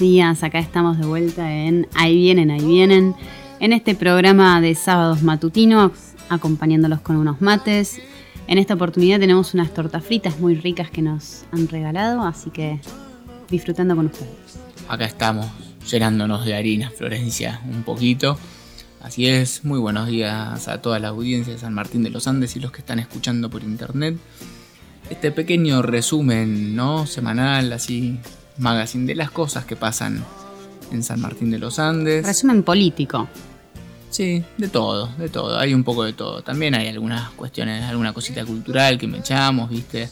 días, acá estamos de vuelta en Ahí vienen, ahí vienen, en este programa de sábados matutinos, acompañándolos con unos mates. En esta oportunidad tenemos unas tortas fritas muy ricas que nos han regalado, así que disfrutando con ustedes. Acá estamos, llenándonos de harina, Florencia, un poquito. Así es, muy buenos días a toda la audiencia de San Martín de los Andes y los que están escuchando por internet. Este pequeño resumen, ¿no? Semanal, así, magazine de las cosas que pasan en San Martín de los Andes. Resumen político. Sí, de todo, de todo, hay un poco de todo. También hay algunas cuestiones, alguna cosita cultural que me echamos, ¿viste?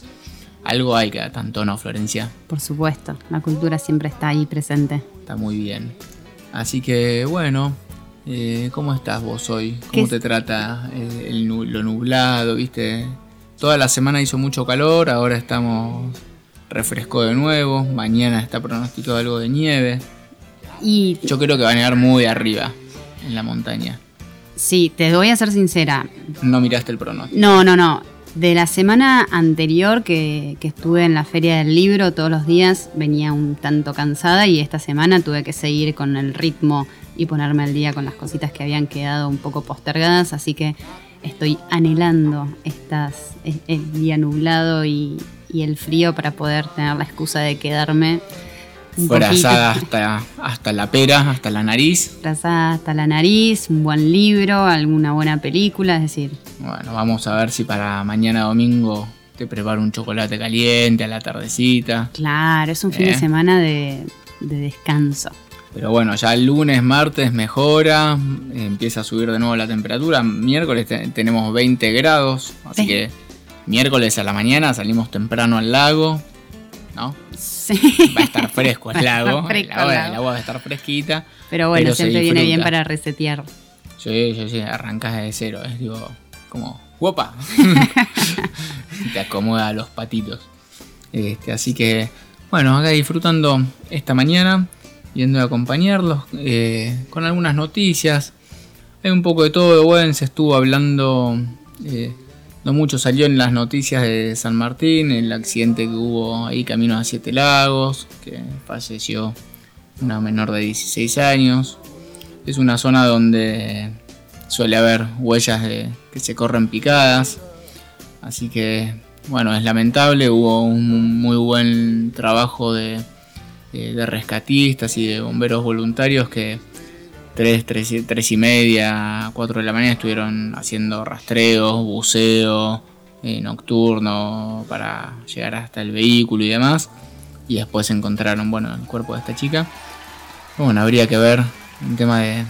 Algo hay que tanto no, Florencia. Por supuesto, la cultura siempre está ahí presente. Está muy bien. Así que bueno, eh, ¿cómo estás vos hoy? ¿Qué ¿Cómo es- te trata eh, el lo nublado, viste? Toda la semana hizo mucho calor, ahora estamos refrescó de nuevo, mañana está pronosticado algo de nieve. Y Yo creo que va a nevar muy arriba, en la montaña. sí, te voy a ser sincera, No miraste el pronóstico. No, no, no. De la semana anterior que, que estuve en la feria del libro todos los días venía un tanto cansada y esta semana tuve que seguir con el ritmo y ponerme al día con las cositas que habían quedado un poco postergadas, así que estoy anhelando estas, el- el día nublado y, y el frío para poder tener la excusa de quedarme Frazada hasta, hasta la pera, hasta la nariz. frazada hasta la nariz, un buen libro, alguna buena película, es decir, Bueno, vamos a ver si para mañana domingo te preparo un chocolate caliente a la tardecita. claro, es un fin Eh. de semana de, de descanso. Pero bueno, ya el lunes, martes mejora, empieza a subir de nuevo la temperatura. Miércoles te- tenemos 20 grados, así Sí. que miércoles a la mañana salimos temprano al lago, ¿no? Sí. Va a estar fresco a el lago, el fresco el agua, el agua va a estar fresquita. Pero bueno, Pero siempre viene bien para resetear. Sí, sí, sí, arrancas de cero, es digo, como, ¡guapa! te acomoda los patitos. Este, así que, bueno, acá disfrutando esta mañana, yendo a acompañarlos eh, con algunas noticias. Hay un poco de todo, bueno, se estuvo hablando, eh, mucho salió en las noticias de San Martín, el accidente que hubo ahí camino a Siete Lagos, que falleció una menor de 16 años. Es una zona donde suele haber huellas de, que se corren picadas. Así que, bueno, es lamentable. Hubo un muy buen trabajo de- de rescatistas y de bomberos voluntarios que 3, 3, y media, 4 de la mañana estuvieron haciendo rastreos, buceo eh, nocturno para llegar hasta el vehículo y demás. Y después encontraron, bueno, el cuerpo de esta chica. Bueno, habría que ver un tema de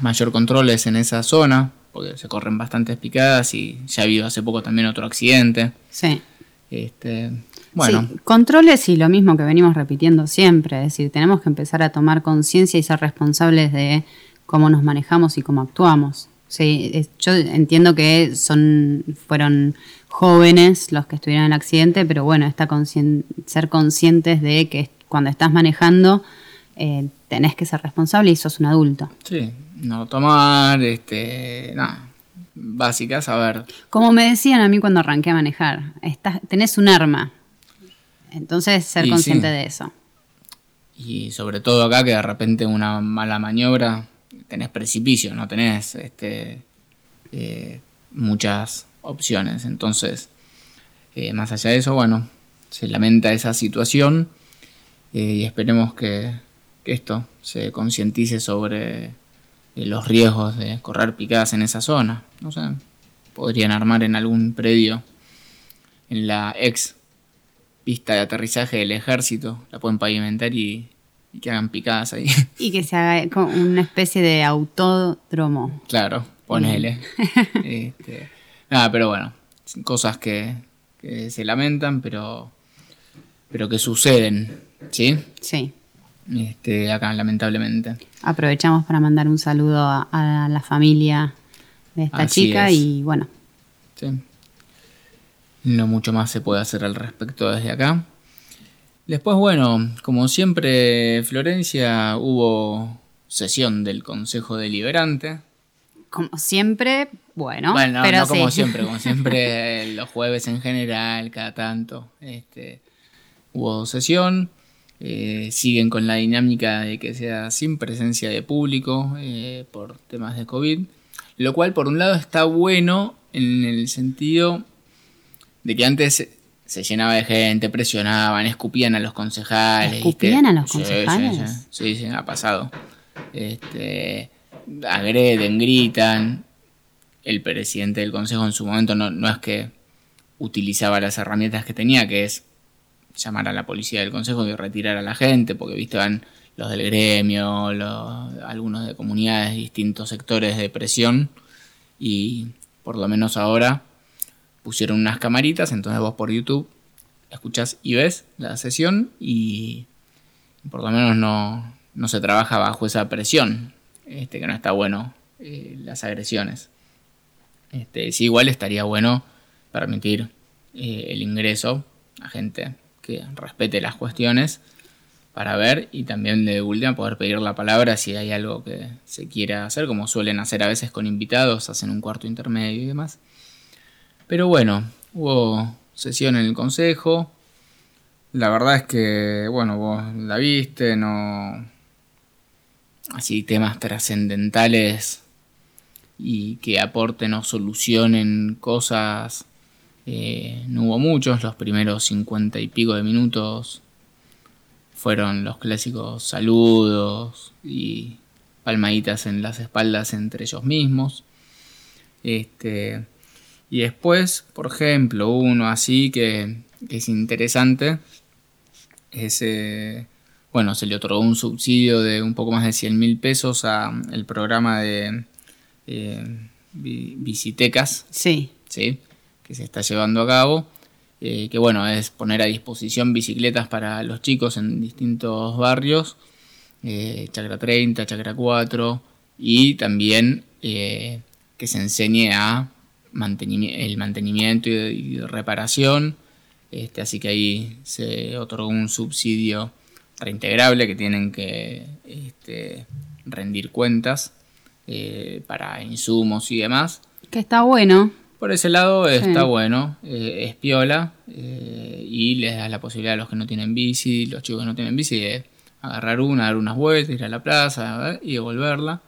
mayor controles en esa zona, porque se corren bastantes picadas y ya ha habido hace poco también otro accidente. Sí. Este, bueno, Sí, controles y lo mismo que venimos repitiendo siempre. Es decir, tenemos que empezar a tomar conciencia y ser responsables de cómo nos manejamos y cómo actuamos. Sí, es- yo entiendo que son, fueron jóvenes los que estuvieron en el accidente, pero bueno, está conscien- ser conscientes de que cuando estás manejando eh, tenés que ser responsable y sos un adulto. sí, no tomar, este, nada, básicas, a ver, Como me decían a mí cuando arranqué a manejar, estás, tenés un arma. Entonces, ser Y consciente sí. de eso. y sobre todo acá que de repente una mala maniobra, tenés precipicio, no tenés este, eh, muchas opciones. Entonces, eh, más allá de eso, bueno, se lamenta esa situación eh, y esperemos que, que esto se concientice sobre los riesgos de correr picadas en esa zona. No sé, podrían armar en algún predio, en la ex pista de aterrizaje del ejército, la pueden pavimentar y, y que hagan picadas ahí. Y que se haga una especie de autódromo. claro, ponele. Este, nada, pero bueno, cosas que, que se lamentan, pero, pero que suceden. ¿Sí? Sí. Este, acá, lamentablemente. Aprovechamos para mandar un saludo a, a la familia de esta Así chica es. y bueno, Sí. No mucho más se puede hacer al respecto desde acá. Después, bueno, como siempre, Florencia hubo sesión del Consejo Deliberante. como siempre, bueno, bueno, no, pero no como sí. siempre, como siempre los jueves en general, cada tanto, este, hubo sesión. Eh, siguen con la dinámica de que sea sin presencia de público eh, por temas de COVID. Lo cual, por un lado, está bueno en el sentido de que antes se- llenaba de gente, presionaban, escupían a los concejales. ¿Escupían ¿viste? a los sí, concejales? Sí, sí, sí, ha pasado. Este, agreden, gritan. El presidente del consejo en su momento no, no es que utilizaba las herramientas que tenía, que es llamar a la policía del consejo y retirar a la gente, porque viste van los del gremio, los, algunos de comunidades, distintos sectores de presión, y por lo menos ahora pusieron unas camaritas, entonces vos por YouTube escuchás y ves la sesión y por lo menos no, no se trabaja bajo esa presión, este, que no está bueno eh, las agresiones. Este, sí, igual estaría bueno permitir eh, el ingreso a gente que respete las cuestiones para ver y también de última poder pedir la palabra si hay algo que se quiera hacer, como suelen hacer a veces con invitados, hacen un cuarto intermedio y demás. Pero bueno, hubo sesión en el consejo. La verdad es que, bueno, vos la viste, no. Así temas trascendentales y que aporten o solucionen cosas. eh, no hubo muchos, los primeros cincuenta y pico de minutos fueron los clásicos saludos y palmaditas en las espaldas entre ellos mismos. Este, y después, por ejemplo, uno así que, que es interesante, es, eh, bueno, se le otorgó un subsidio de un poco más de 100 mil pesos al programa de eh, visitecas, Sí, ¿sí? que se está llevando a cabo, eh, que bueno, es poner a disposición bicicletas para los chicos en distintos barrios, eh, Chacra 30, Chacra 4, y también eh, que se enseñe a mantenimi- el mantenimiento y, y reparación, este, así que ahí se otorgó un subsidio reintegrable que tienen que este, rendir cuentas eh, para insumos y demás. que está bueno. Por ese lado está bueno, eh, es piola eh, y les da la posibilidad a los que no tienen bici, los chicos que no tienen bici, de agarrar una, dar unas vueltas, ir a la plaza y devolverla.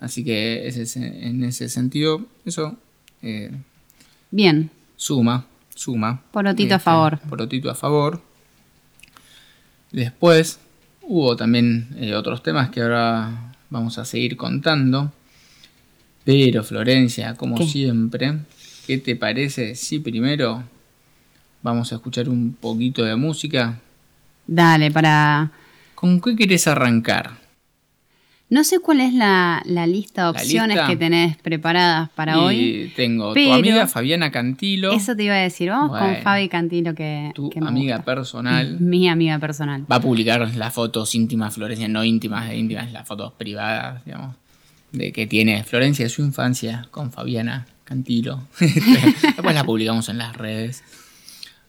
Así que ese- en ese sentido, eso eh, Bien, suma, suma. Porotito a favor. Porotito a favor. Después hubo también eh, otros temas que ahora vamos a seguir contando. Pero Florencia, como ¿Qué? siempre, ¿qué te parece si primero vamos a escuchar un poquito de música? dale, para... ¿Con qué querés arrancar? No sé cuál es la, la lista de ¿La opciones lista? que tenés preparadas para Y hoy. tengo tu amiga Fabiana Cantilo, Eso te iba a decir, vamos con. Fabi Cantilo que, tu que me amiga gusta. personal. Mi amiga personal. Va a publicar las fotos íntimas, Florencia, no íntimas, íntimas, las fotos privadas, digamos, de que tiene Florencia de su infancia con Fabiana Cantilo. Después la publicamos en las redes.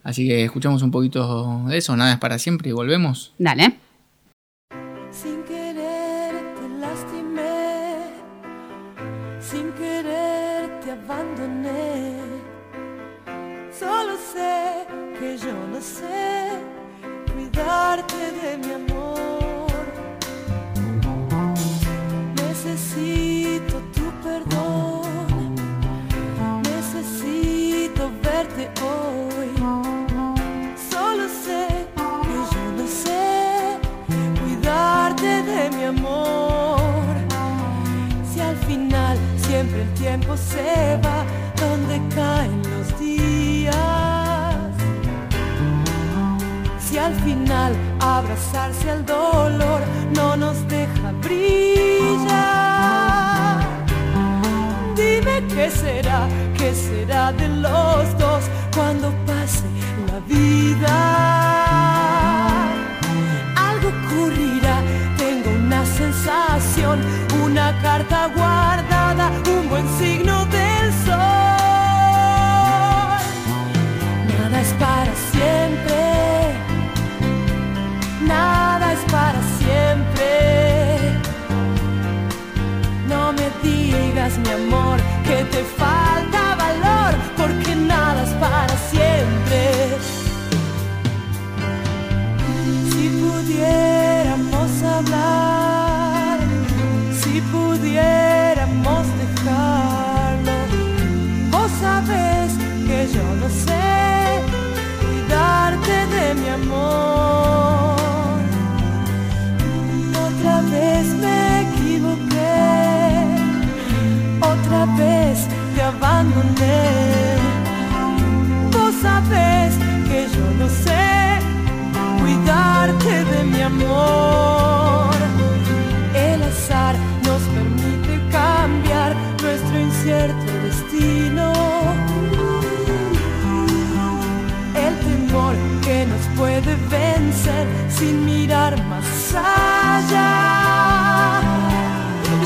Así que escuchamos un poquito de eso, nada es para siempre y volvemos. Dale. tiempo se va donde caen los días. Si al final abrazarse al dolor no nos deja brillar. Dime qué será, qué será de los dos cuando pase la vida. Algo ocurrirá, tengo una sensación, una carta guarda signo del sol. Nada es para siempre, nada es para siempre. No me digas, mi amor, que te falta valor, porque nada es para siempre. Si pudiéramos hablar, si pudiéramos abandoné. Vos sabes que yo no sé cuidarte de mi amor. El azar nos permite cambiar nuestro incierto destino. El temor que nos puede vencer sin mirar más allá.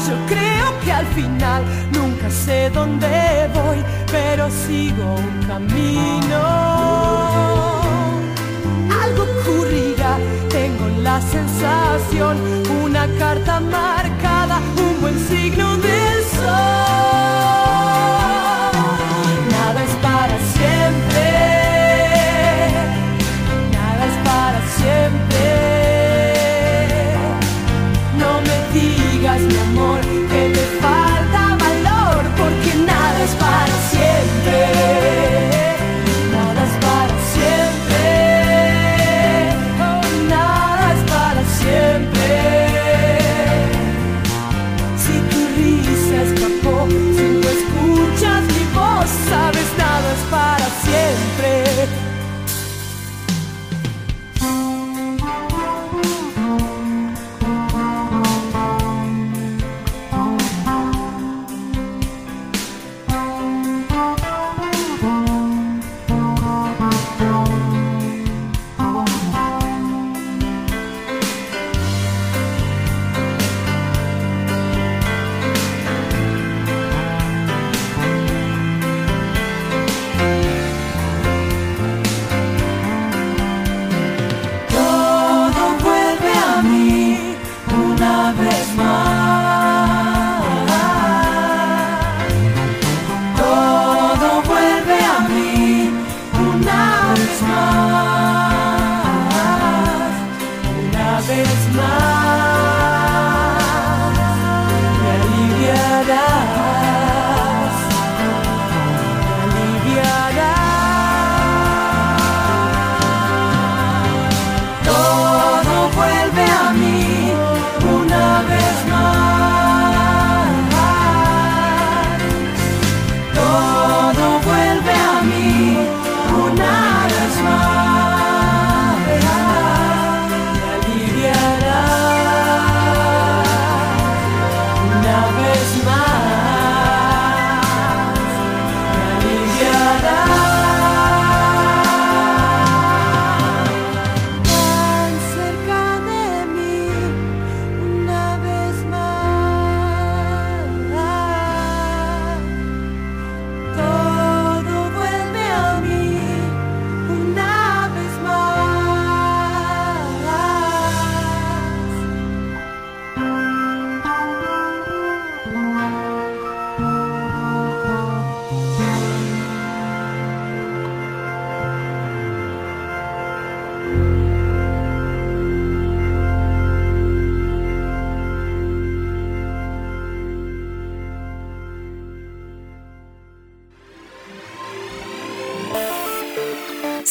Yo creo que al final sé dónde voy, pero sigo un camino algo ocurrirá, tengo la sensación, una carta marcada, un buen signo del sol.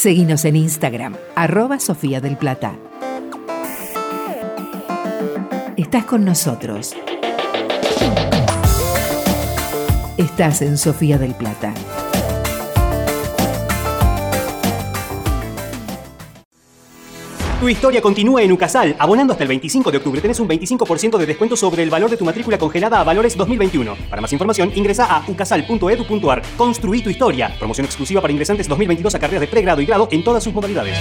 Seguinos en Instagram, arroba Sofía del Plata. Estás con nosotros. Estás en Sofía del Plata. Tu historia continúa en Ucasal. Abonando hasta el 25 de octubre tenés un 25% de descuento sobre el valor de tu matrícula congelada a valores 2021. Para más información ingresa a ucasal.edu.ar. Construí tu historia. Promoción exclusiva para ingresantes 2022 a carreras de pregrado y grado en todas sus modalidades.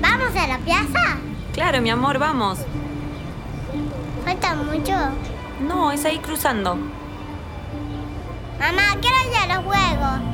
Vamos ¿Vamos a la plaza? Claro, mi amor, vamos. ¿Falta mucho? No, es ahí cruzando. Mamá, quiero ir a los juegos.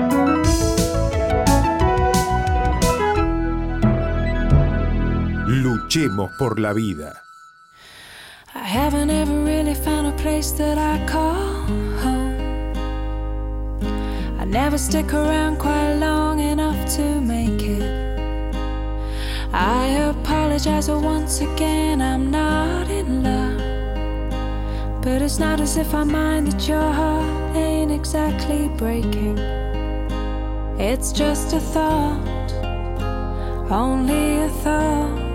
Luchemos por la vida. I haven't ever really found a place that I call home. I never stick around quite long enough to make it. I apologize once again, I'm not in love. But it's not as if I mind that your heart ain't exactly breaking. It's just a thought, only a thought.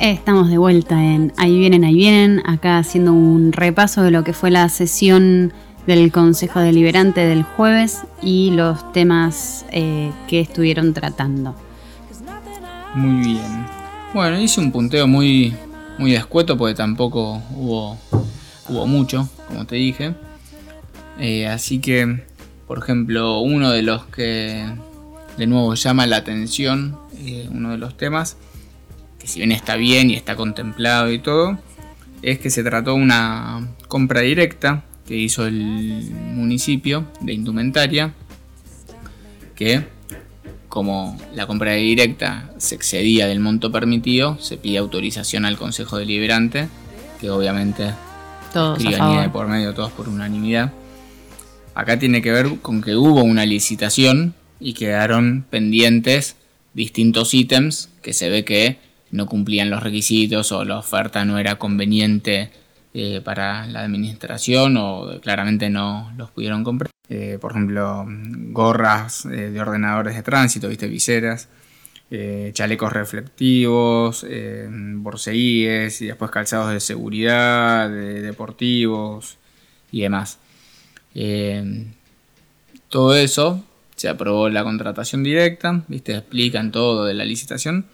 Estamos de vuelta en Ahí vienen, ahí vienen, acá haciendo un repaso de lo que fue la sesión del Consejo Deliberante del jueves y los temas eh, que estuvieron tratando. Muy bien. Bueno, hice un punteo muy, muy escueto porque tampoco hubo, hubo mucho, como te dije. Eh, así que, por ejemplo, uno de los que de nuevo llama la atención, eh, uno de los temas, que si bien está bien y está contemplado y todo, es que se trató una compra directa que hizo el municipio de indumentaria, que como la compra directa se excedía del monto permitido, se pide autorización al Consejo Deliberante, que obviamente Todos escribanía de por medio, todos por unanimidad. Acá tiene que ver con que hubo una licitación y quedaron pendientes distintos ítems que se ve que no cumplían los requisitos o la oferta no era conveniente eh, para la administración o claramente no los pudieron comprar. Eh, por ejemplo, gorras eh, de ordenadores de tránsito, viste, viseras, chalecos reflectivos, borseguíes y después calzados de seguridad, de deportivos y demás. Eh, todo eso se aprobó la contratación directa, ¿viste? explican todo de la licitación.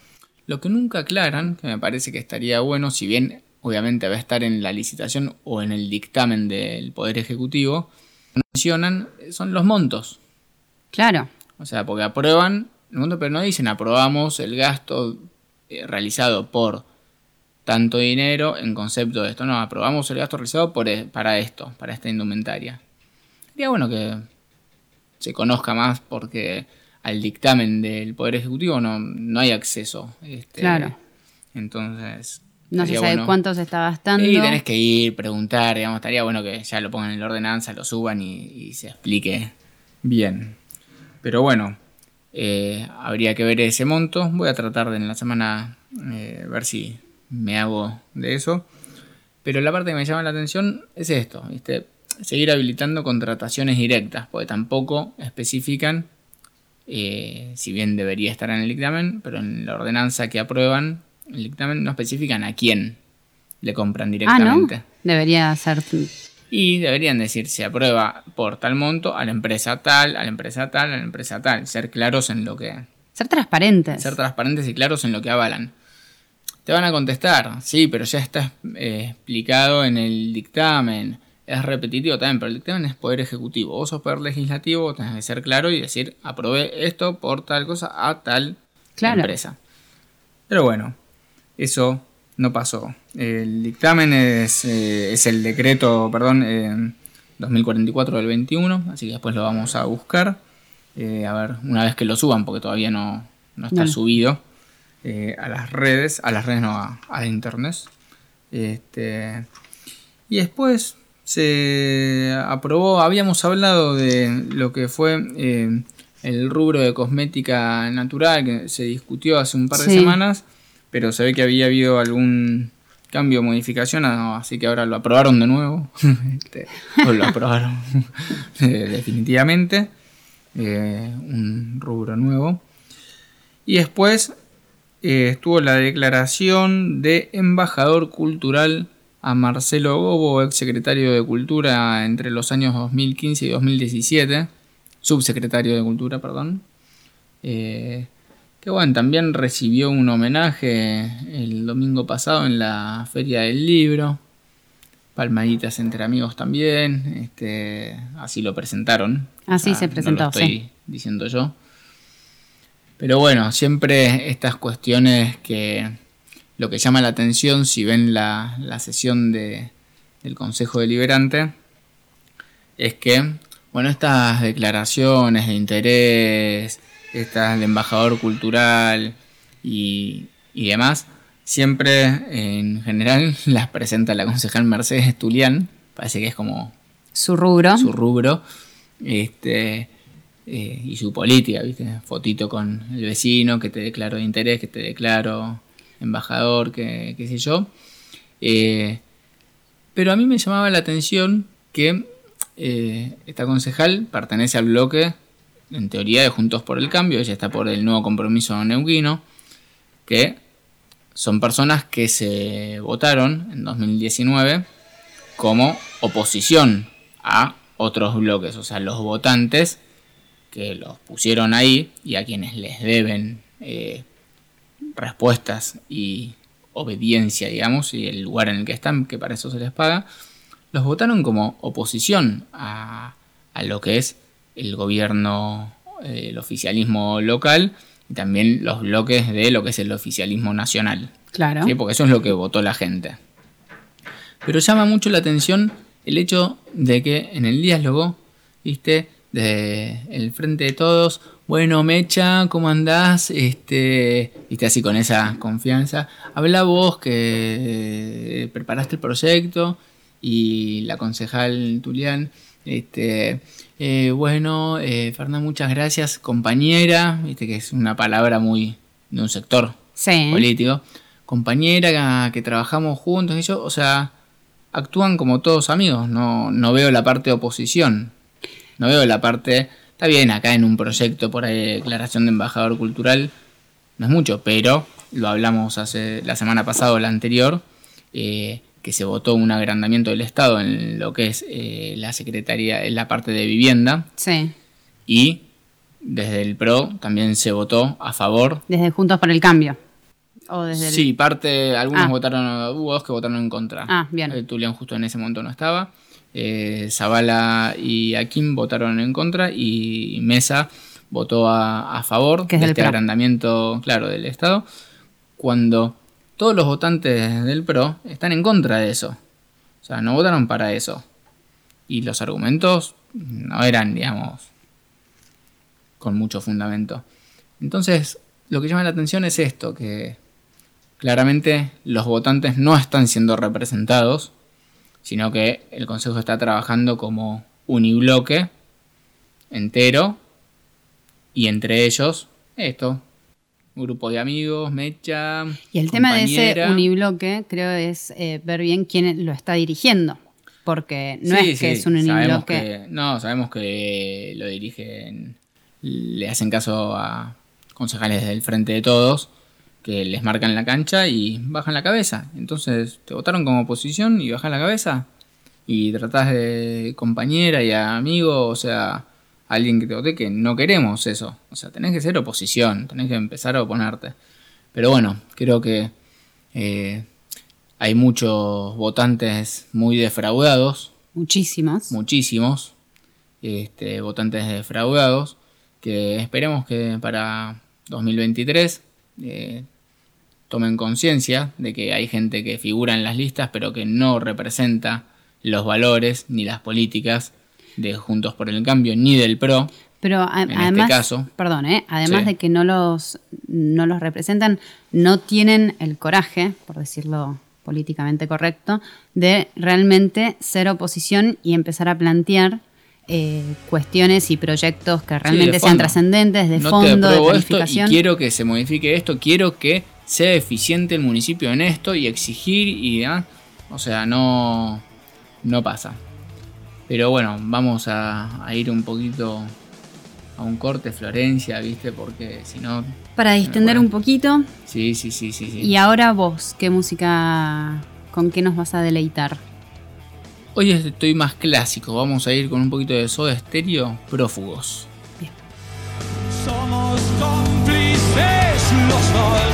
Lo que nunca aclaran, que me parece que estaría bueno, si bien obviamente va a estar en la licitación o en el dictamen del Poder Ejecutivo, mencionan son los montos. Claro, O sea, porque aprueban el monto, pero no dicen aprobamos el gasto eh, realizado por tanto dinero en concepto de esto. No, aprobamos el gasto realizado por, e- para esto, para esta indumentaria. Sería bueno que se conozca más porque al dictamen del Poder Ejecutivo no, no hay acceso. este, Claro. Entonces. no se sabe bueno. cuánto se está gastando. Y tenés que ir, preguntar, digamos, estaría bueno que ya lo pongan en la ordenanza, lo suban y, y se explique bien. Pero bueno, eh, habría que ver ese monto. Voy a tratar de en la semana eh, ver si me hago de eso. Pero la parte que me llama la atención es esto, ¿viste? Seguir habilitando contrataciones directas, porque tampoco especifican, eh, si bien debería estar en el dictamen, pero en la ordenanza que aprueban, el dictamen no especifican a quién le compran ah, ¿no? directamente. Debería ser. Y deberían decir, se aprueba por tal monto a la empresa tal, a la empresa tal, a la empresa tal. Ser claros en lo que... Ser transparentes. Ser transparentes y claros en lo que avalan. Te van a contestar, sí, pero ya está eh, explicado en el dictamen. Es repetitivo también, pero el dictamen es poder ejecutivo. Vos sos poder legislativo, vos tenés que ser claro y decir, aprobé esto por tal cosa a tal Claro. empresa. Pero bueno, eso no pasó. El dictamen es, eh, es el decreto, perdón, eh, 2044 del 21, así que después lo vamos a buscar. Eh, a ver, una vez que lo suban, porque todavía no, no está Dale. subido eh, a las redes, a las redes no, a, a internet. Este, y después se aprobó, habíamos hablado de lo que fue eh, el rubro de cosmética natural, que se discutió hace un par de Sí. semanas, pero se ve que había habido algún cambio o modificación, ah, así que ahora lo aprobaron de nuevo. Este, o lo aprobaron eh, definitivamente. Eh, un rubro nuevo. Y después estuvo la declaración de embajador cultural a Marcelo Gobo, ex secretario de Cultura entre los años 2015 y 2017, subsecretario de Cultura, perdón. Eh, que bueno, también recibió un homenaje el domingo pasado en la Feria del Libro. Palmaditas entre amigos también, este, así lo presentaron. Así O sea, se presentó, no lo estoy sí. diciendo yo. Pero bueno, siempre estas cuestiones que lo que llama la atención si ven la, la sesión de, del Consejo Deliberante es que, bueno, estas declaraciones de interés, estas de embajador cultural y, y demás, siempre en general las presenta la concejal Mercedes Tulián, parece que es como Su rubro. su rubro este, eh, y su política, ¿viste? Fotito con el vecino que te declaro de interés, que te declaro embajador, qué sé yo. Eh, pero a mí me llamaba la atención que eh, esta concejal pertenece al bloque, en teoría, de Juntos por el Cambio, ella está por el nuevo compromiso neuquino, que son personas que se votaron en 2019 como oposición a otros bloques, o sea, los votantes que los pusieron ahí y a quienes les deben eh, respuestas y obediencia, digamos, y el lugar en el que están, que para eso se les paga, los votaron como oposición a, a lo que es el gobierno, eh, el oficialismo local y también los bloques de lo que es el oficialismo nacional. Claro. ¿sí? Porque eso es lo que votó la gente. Pero llama mucho la atención el hecho de que en el Díaz Logó, viste, de el frente de todos, bueno, Mecha, ¿cómo andás? Este, viste, así con esa confianza. Habla vos que eh, preparaste el proyecto y la concejal Tulián, este, eh, bueno, eh, Fernanda, muchas gracias, compañera, viste que es una palabra muy de un sector Sí. político, compañera que trabajamos juntos y yo, o sea, actúan como todos amigos, no, no veo la parte de oposición, no veo la parte, está bien acá en un proyecto por ahí de declaración de embajador cultural, no es mucho, pero lo hablamos hace la semana pasada o la anterior, eh, que se votó un agrandamiento del Estado en lo que es eh, la Secretaría, en la parte de vivienda, Sí. y desde el PRO también se votó a favor Desde Juntos por el Cambio. O desde el- Sí, parte, algunos Ah. votaron, hubo dos que votaron en contra. Ah, bien. Eh, Tulián justo en ese momento no estaba. Eh, Zavala y Akim votaron en contra y Mesa votó a, a favor de este PRO. agrandamiento, claro, del Estado, cuando todos los votantes del PRO están en contra de eso. O sea, no votaron para eso. Y los argumentos no eran, digamos, con mucho fundamento. Entonces, lo que llama la atención es esto, que claramente los votantes no están siendo representados, sino que el Consejo está trabajando como unibloque entero y entre ellos esto, un grupo de amigos, mecha. Y el tema de ese unibloque, creo, es eh, ver bien quién lo está dirigiendo. Porque no Sí, es que es un unibloque. que- no, sabemos que lo dirigen, le hacen caso a concejales del Frente de Todos, que les marcan la cancha y bajan la cabeza. Entonces, te votaron como oposición y bajan la cabeza. Y tratás de compañera y amigo, o sea, alguien que te vote, que no queremos eso. O sea, tenés que ser oposición, tenés que empezar a oponerte. Pero bueno, creo que eh, hay muchos votantes muy defraudados Muchísimos. muchísimos este, votantes defraudados que esperemos que para 2023 eh, tomen conciencia de que hay gente que figura en las listas pero que no representa los valores ni las políticas de Juntos por el Cambio ni del PRO. Pero a- En este además, caso. perdón, ¿eh? además Sí. de que no los, no los representan, no tienen el coraje, por decirlo políticamente correcto, de realmente ser oposición y empezar a plantear eh, cuestiones y proyectos que realmente sean trascendentes, de no te fondo, de apruebo esto y planificación. quiero que se modifique esto, quiero que sea eficiente el municipio en esto y exigir y demás. O sea, no, no pasa. Pero bueno, vamos a, a ir un poquito a un corte Florencia, ¿viste? Porque si no... Para distender un poquito. Sí, sí, sí, sí, sí. Y ahora vos, ¿qué música, con qué nos vas a deleitar? Hoy estoy más clásico, vamos a ir con un poquito de soda estéreo, prófugos. Somos cómplices los dos.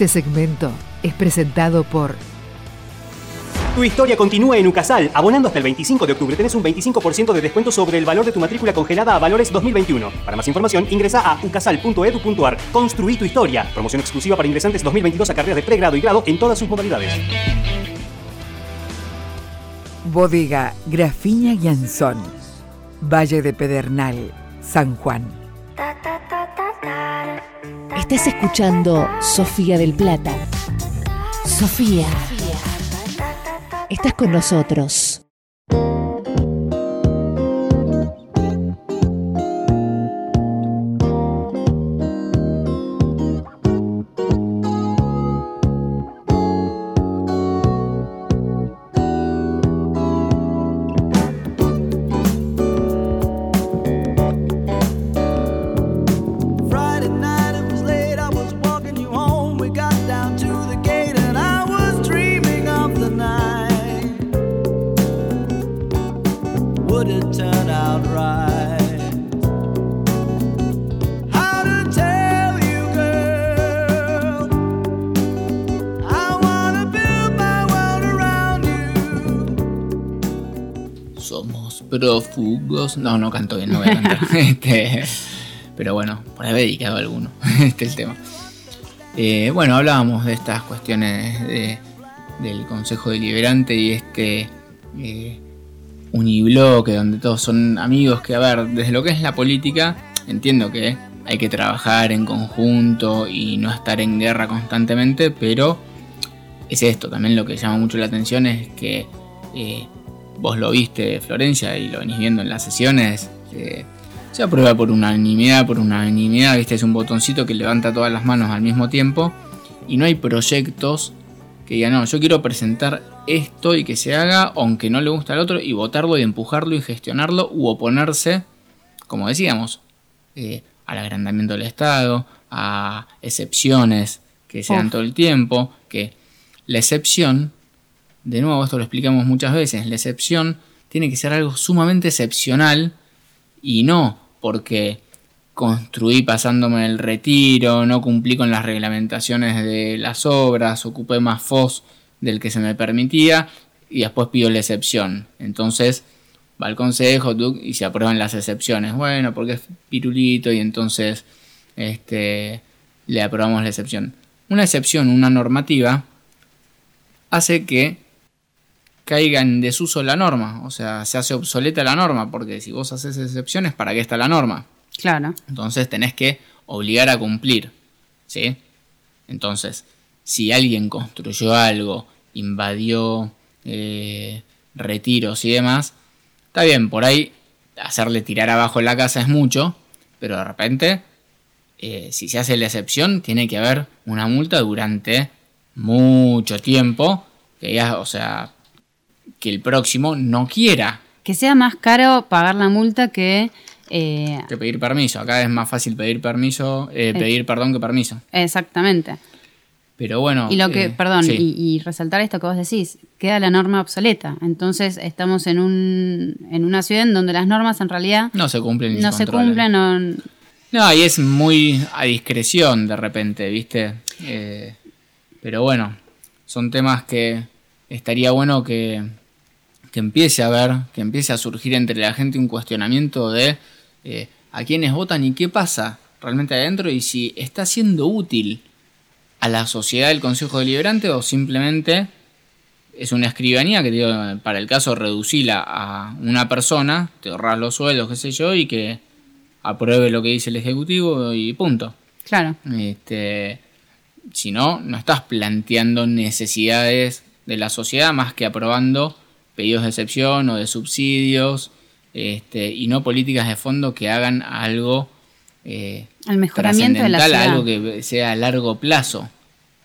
Este segmento es presentado por Tu historia continúa en Ucasal. Abonando hasta el 25 de octubre tenés un 25% de descuento sobre el valor de tu matrícula congelada a valores 2021. Para más información ingresa a ucasal.edu.ar. Construí tu historia. Promoción exclusiva para ingresantes 2022 a carreras de pregrado y grado en todas sus modalidades. Bodega Grafiña y Anzón, Valle de Pedernal, San Juan. Estás escuchando Sofía del Plata. Sofía. Estás con nosotros. No, no canto bien, no voy a cantar. Este, pero bueno, por haber dedicado alguno. Este es el tema. Eh, bueno, hablábamos de estas cuestiones de- del Consejo Deliberante y este eh, unibloque donde todos son amigos que, a ver, desde lo que es la política, entiendo que hay que trabajar en conjunto y no estar en guerra constantemente, pero es esto, también lo que llama mucho la atención es que eh, vos lo viste, Florencia, y lo venís viendo en las sesiones, se aprueba por unanimidad, por unanimidad, viste, es un botoncito que levanta todas las manos al mismo tiempo, y no hay proyectos que digan, no, yo quiero presentar esto y que se haga, aunque no le gusta al otro, y votarlo y empujarlo y gestionarlo, u oponerse, como decíamos, eh, al agrandamiento del Estado, a excepciones que se dan todo el tiempo, que la excepción, de nuevo esto lo explicamos muchas veces, la excepción tiene que ser algo sumamente excepcional y no porque construí pasándome el retiro, no cumplí con las reglamentaciones de las obras, ocupé más FOS del que se me permitía y después pido la excepción. Entonces va al consejo y se aprueban las excepciones. Bueno, porque es pirulito y entonces este, le aprobamos la excepción. Una excepción, una normativa, hace que caiga en desuso la norma, o sea, se hace obsoleta la norma, porque si vos haces excepciones, ¿para qué está la norma? Claro. Entonces tenés que obligar a cumplir, ¿sí? Entonces, si alguien construyó algo, invadió eh, retiros y demás, está bien, por ahí hacerle tirar abajo la casa es mucho, pero de repente, eh, si se hace la excepción, tiene que haber una multa durante mucho tiempo, que ya, o sea, que el próximo no quiera Que sea más caro pagar la multa que... eh, que pedir permiso. Acá es más fácil pedir permiso, eh, pedir perdón que permiso. exactamente. Pero bueno. Y lo que, eh, perdón, sí. y, y resaltar esto que vos decís, queda la norma obsoleta. Entonces estamos en, un, en una ciudad en donde las normas en realidad no se cumplen ni no se cumplen. No, No, y es muy a discreción de repente, ¿viste? Eh, pero bueno, son temas que estaría bueno que, que empiece a ver, que empiece a surgir entre la gente un cuestionamiento de eh, a quiénes votan y qué pasa realmente adentro y si está siendo útil a la sociedad del Consejo Deliberante o simplemente es una escribanía que digo, para el caso reducirla a una persona, te ahorras los sueldos, qué sé yo, y que apruebe lo que dice el Ejecutivo y punto. claro. Este, si no, no estás planteando necesidades de la sociedad más que aprobando pedidos de excepción o de subsidios este, y no políticas de fondo que hagan algo eh, El mejoramiento de la ciudad. algo que sea a largo plazo.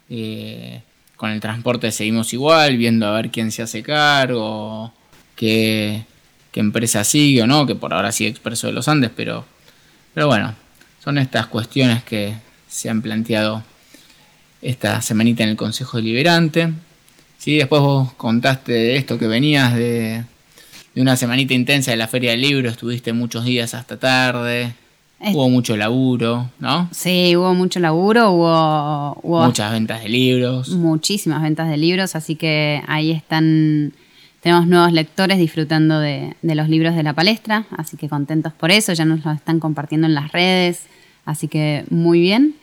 Eh, con el transporte seguimos igual, viendo a ver quién se hace cargo, qué, qué empresa sigue o no, que por ahora sigue Expreso de los Andes, pero, pero bueno, son estas cuestiones que se han planteado esta semanita en el Consejo Deliberante. Sí, después vos contaste esto que venías de, de una semanita intensa de la Feria del Libro, estuviste muchos días hasta tarde, hubo mucho laburo, ¿no? Sí, hubo mucho laburo, hubo, hubo Muchas ventas de libros. muchísimas ventas de libros, así que ahí están, tenemos nuevos lectores disfrutando de, de los libros de la palestra, así que contentos por eso, ya nos lo están compartiendo en las redes, así que muy bien.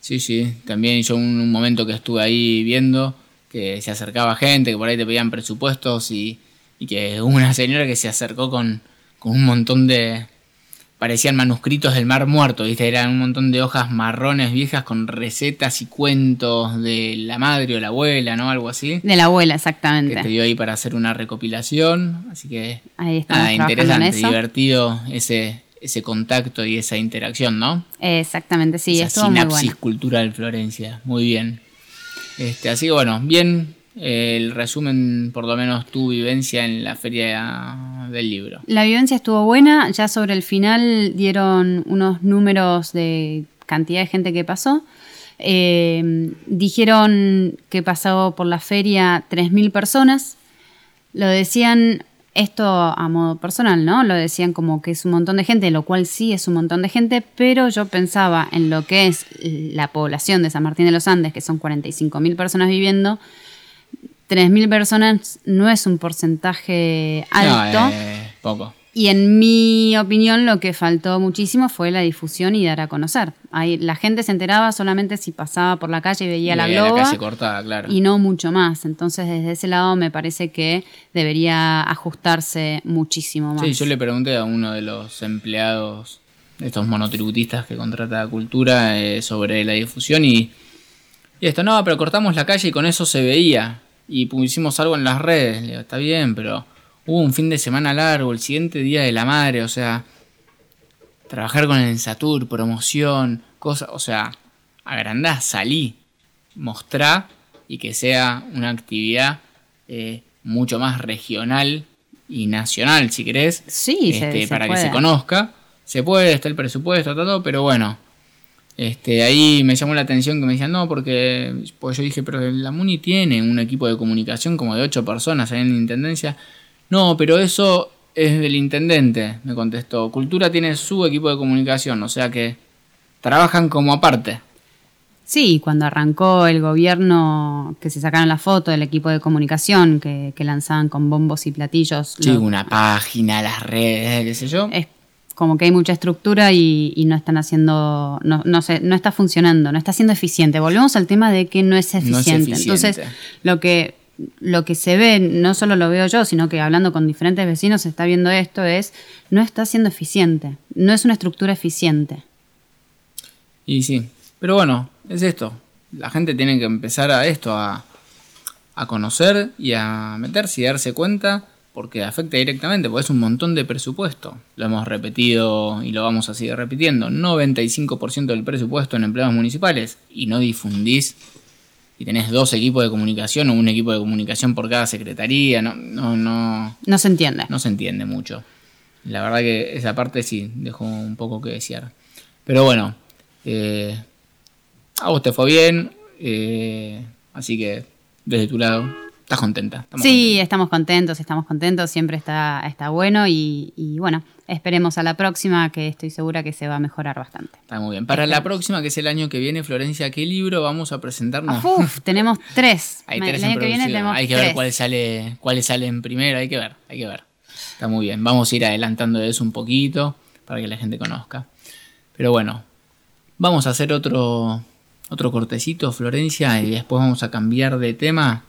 Sí, sí, también yo un, un momento que estuve ahí viendo que se acercaba gente, que por ahí te pedían presupuestos y, y que hubo una señora que se acercó con, con un montón de... parecían manuscritos del Mar Muerto, ¿viste? Eran un montón de hojas marrones viejas con recetas y cuentos de la madre o la abuela, ¿no? Algo así. De la abuela, Que te exactamente. dio ahí para hacer una recopilación, así que... Ahí estamos Nada, interesante, eso. divertido ese, ese contacto y esa interacción, ¿no? Exactamente, sí, Esa estuvo muy sinapsis bueno. cultural Florencia, muy bien. Este, así que bueno, bien eh, el resumen, por lo menos tu vivencia en la feria del libro. La vivencia estuvo buena, ya sobre el final dieron unos números de cantidad de gente que pasó. Eh, dijeron que pasó por la feria 3.000 personas. Lo decían esto a modo personal, ¿no? Lo decían como que es un montón de gente, lo cual sí es un montón de gente, pero yo pensaba en lo que es la población de San Martín de los Andes, que son 45.000 personas viviendo. 3.000 personas no es un porcentaje alto. No, eh, poco. Y en mi opinión lo que faltó muchísimo fue la difusión y dar a conocer. Ahí, la gente se enteraba solamente si pasaba por la calle y veía Y la veía la globa calle cortada, claro. y no mucho más. Entonces desde ese lado me parece que debería ajustarse muchísimo más. Sí, yo le pregunté a uno de los empleados, de estos monotributistas que contrata Cultura, eh, sobre la difusión y, y esto, no, pero cortamos la calle y con eso se veía. Y pusimos algo en las redes. Le digo, está bien, pero hubo un fin de semana largo, el siguiente día de la madre, o sea, trabajar con el Satur, promoción, cosas, o sea, agrandá, salí, mostrá y que sea una actividad eh, mucho más regional y nacional, si querés. Sí, este, se para que se conozca. Se puede, está el presupuesto, todo, pero bueno. Este, ahí me llamó la atención que me decían, no, porque pues yo dije, pero la MUNI tiene un equipo de comunicación como de ocho personas ahí en la Intendencia. No, pero eso es del intendente, me contestó. Cultura tiene su equipo de comunicación, o sea que trabajan como aparte. Sí, cuando arrancó el gobierno, que se sacaron la foto del equipo de comunicación que, que lanzaban con bombos y platillos. Sí, lo- una página, las redes, qué sé yo. es como que hay mucha estructura y, y no están haciendo, no, no, sé, no está funcionando, no está siendo eficiente. Volvemos al tema de que no es No es eficiente. eficiente. Entonces, lo que, lo que se ve, no solo lo veo yo, sino que hablando con diferentes vecinos se está viendo esto, es no está siendo eficiente, no es una estructura eficiente. Y sí, pero bueno, es esto. La gente tiene que empezar a esto, a, a conocer y a meterse y darse cuenta porque afecta directamente, porque es un montón de presupuesto. Lo hemos repetido y lo vamos a seguir repitiendo. 95% del presupuesto en empleados municipales y no difundís y tenés dos equipos de comunicación o un equipo de comunicación por cada secretaría. No, no, no, No se entiende. no se entiende mucho. La verdad que esa parte sí dejó un poco que desear. Pero bueno, eh, a vos te fue bien, eh, así que desde tu lado estás contenta. estamos Sí, estamos contentos, estamos contentos, siempre está, está bueno y, y bueno, esperemos a la próxima que estoy segura que se va a mejorar bastante. Está muy bien. Para la próxima, que es el año que viene, Florencia, ¿qué libro vamos a presentarnos? Uf, tenemos tres. Hay tres el en año que viene tenemos Hay que tres. ver cuáles sale, cuáles salen primero, hay que ver, hay que ver. Está muy bien. Vamos a ir adelantando de eso un poquito para que la gente conozca. Pero bueno, vamos a hacer otro, otro cortecito, Florencia, y después vamos a cambiar de tema.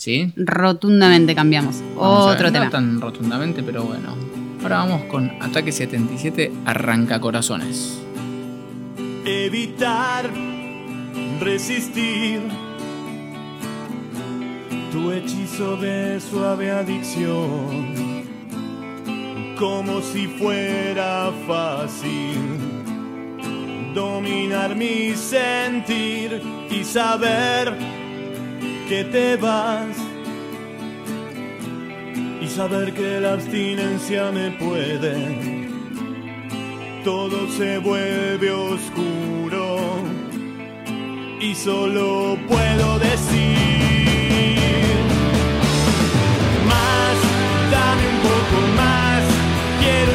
¿Sí? Rotundamente cambiamos. Vamos a ver, Otro tema. No tan rotundamente, pero bueno. Ahora vamos con Ataque 77, Arranca Corazones. evitar resistir tu hechizo de suave adicción, como si fuera fácil dominar mi sentir y saber que te vas. Y saber que la abstinencia me puede todo se vuelve oscuro y solo puedo decir más, dame un poco más, quiero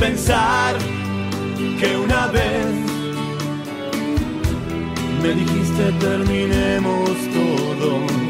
pensar que una vez me dijiste terminemos todo.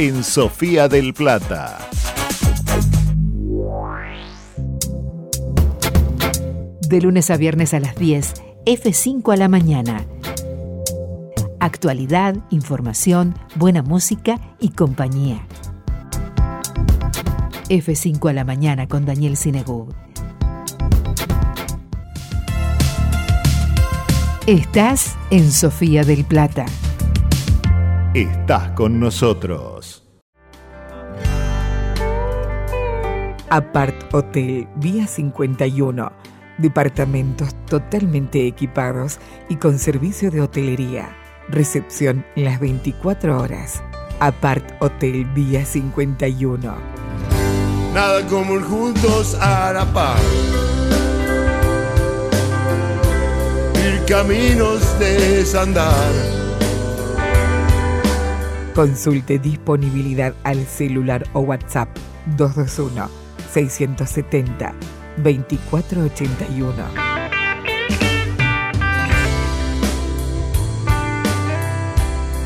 En Sofía del Plata. De lunes a viernes a las 10, F5 a la mañana. Actualidad, información, buena música y compañía. F5 a la mañana con Daniel Sinegub. Estás en Sofía del Plata. Estás con nosotros. Apart Hotel Vía 51. Departamentos totalmente equipados y con servicio de hotelería. Recepción las 24 horas. Apart Hotel Vía 51. Nada como el juntos a la par. Ir caminos de desandar. Consulte disponibilidad al celular o WhatsApp 221 670 2481.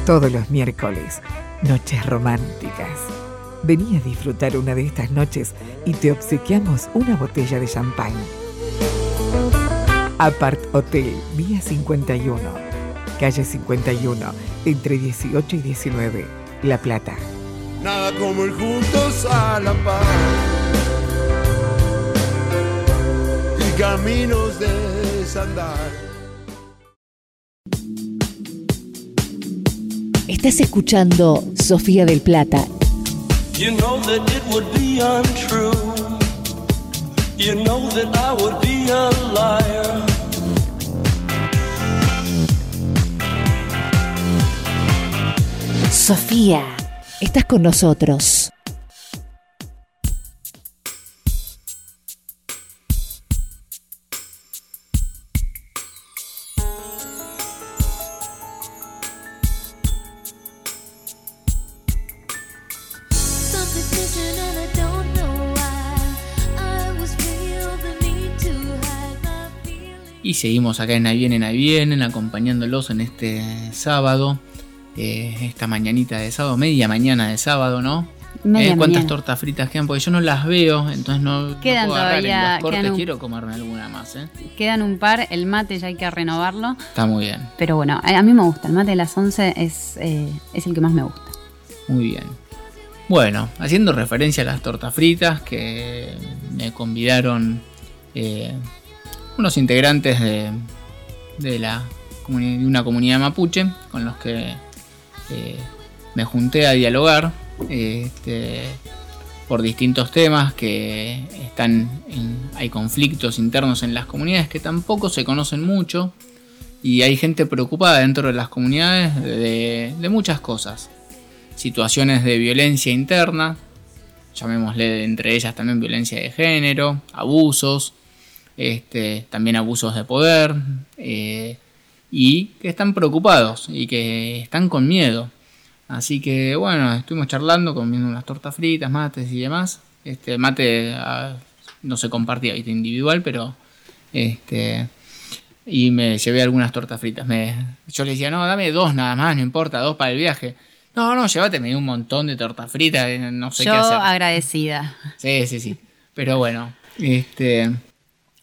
Todos los miércoles, noches románticas. Vení a disfrutar una de estas noches y te obsequiamos una botella de champán. Apart Hotel, Vía 51, calle 51, entre 18 y 19, La Plata. Nada como el juntos a la par. Caminos de desandar. Estás escuchando Sofía del Plata. You know that it would be untrue. You know that I would be a liar. Sofía, estás con nosotros. Y seguimos acá en Ahí vienen, ahí vienen, acompañándolos en este sábado, eh, esta mañanita de sábado, media mañana de sábado, ¿no? Eh, ¿Cuántas tortas fritas quedan? Porque yo no las veo, entonces no, no Quedan puedo en todavía- los cortes, un- quiero comerme alguna más, ¿eh? Quedan un par, el mate ya hay que renovarlo. Está muy bien, Pero bueno, a a mí me gusta, el mate de las 11 es, eh, es el que más me gusta. muy bien. Bueno, haciendo referencia a las tortas fritas que me convidaron eh, unos integrantes de, de la de una comunidad mapuche con los que eh, me junté a dialogar este, por distintos temas que están en- hay conflictos internos en las comunidades que tampoco se conocen mucho y hay gente preocupada dentro de las comunidades de, de muchas cosas. Situaciones de violencia interna, llamémosle entre ellas también violencia de género, abusos, este, también abusos de poder, eh, y que están preocupados y que están con miedo. Así que bueno, estuvimos charlando, comiendo unas tortas fritas, mates y demás. Este mate ah, no se compartía, ¿viste? individual, pero este y me llevé algunas tortas fritas. Me, yo le decía, no, dame dos nada más, no importa, dos para el viaje. No, no, llévate, me dio un montón de tortas fritas, eh, no sé Yo qué hacer. agradecida. Sí, sí, sí. Pero bueno, este.